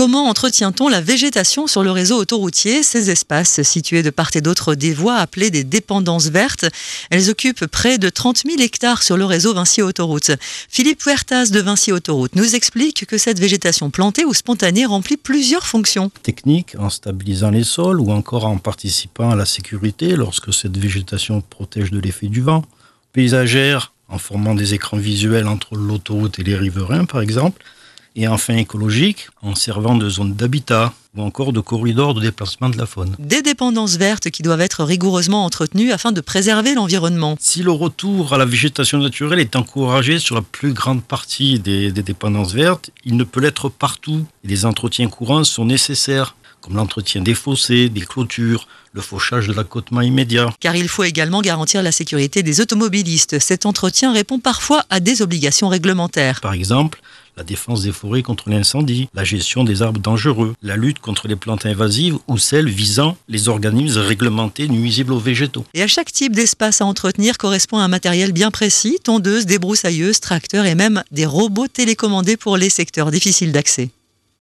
Comment entretient-on la végétation sur le réseau autoroutier? Ces espaces situés de part et d'autre des voies appelées des dépendances vertes, elles occupent près de 30 000 hectares sur le réseau Vinci Autoroute. Philippe Huertas de Vinci Autoroute nous explique que cette végétation plantée ou spontanée remplit plusieurs fonctions. Technique en stabilisant les sols ou encore en participant à la sécurité lorsque cette végétation protège de l'effet du vent. Paysagère en formant des écrans visuels entre l'autoroute et les riverains par exemple et enfin écologique en servant de zones d'habitat ou encore de corridors de déplacement de la faune. Des dépendances vertes qui doivent être rigoureusement entretenues afin de préserver l'environnement. Si le retour à la végétation naturelle est encouragé sur la plus grande partie des, des dépendances vertes, il ne peut l'être partout. Et les entretiens courants sont nécessaires comme l'entretien des fossés, des clôtures, le fauchage de l'accotement immédiat. Car il faut également garantir la sécurité des automobilistes. Cet entretien répond parfois à des obligations réglementaires. Par exemple, la défense des forêts contre l'incendie, la gestion des arbres dangereux, la lutte contre les plantes invasives ou celles visant les organismes réglementés nuisibles aux végétaux. Et à chaque type d'espace à entretenir correspond un matériel bien précis, tondeuse, débroussailleuse, tracteurs et même des robots télécommandés pour les secteurs difficiles d'accès.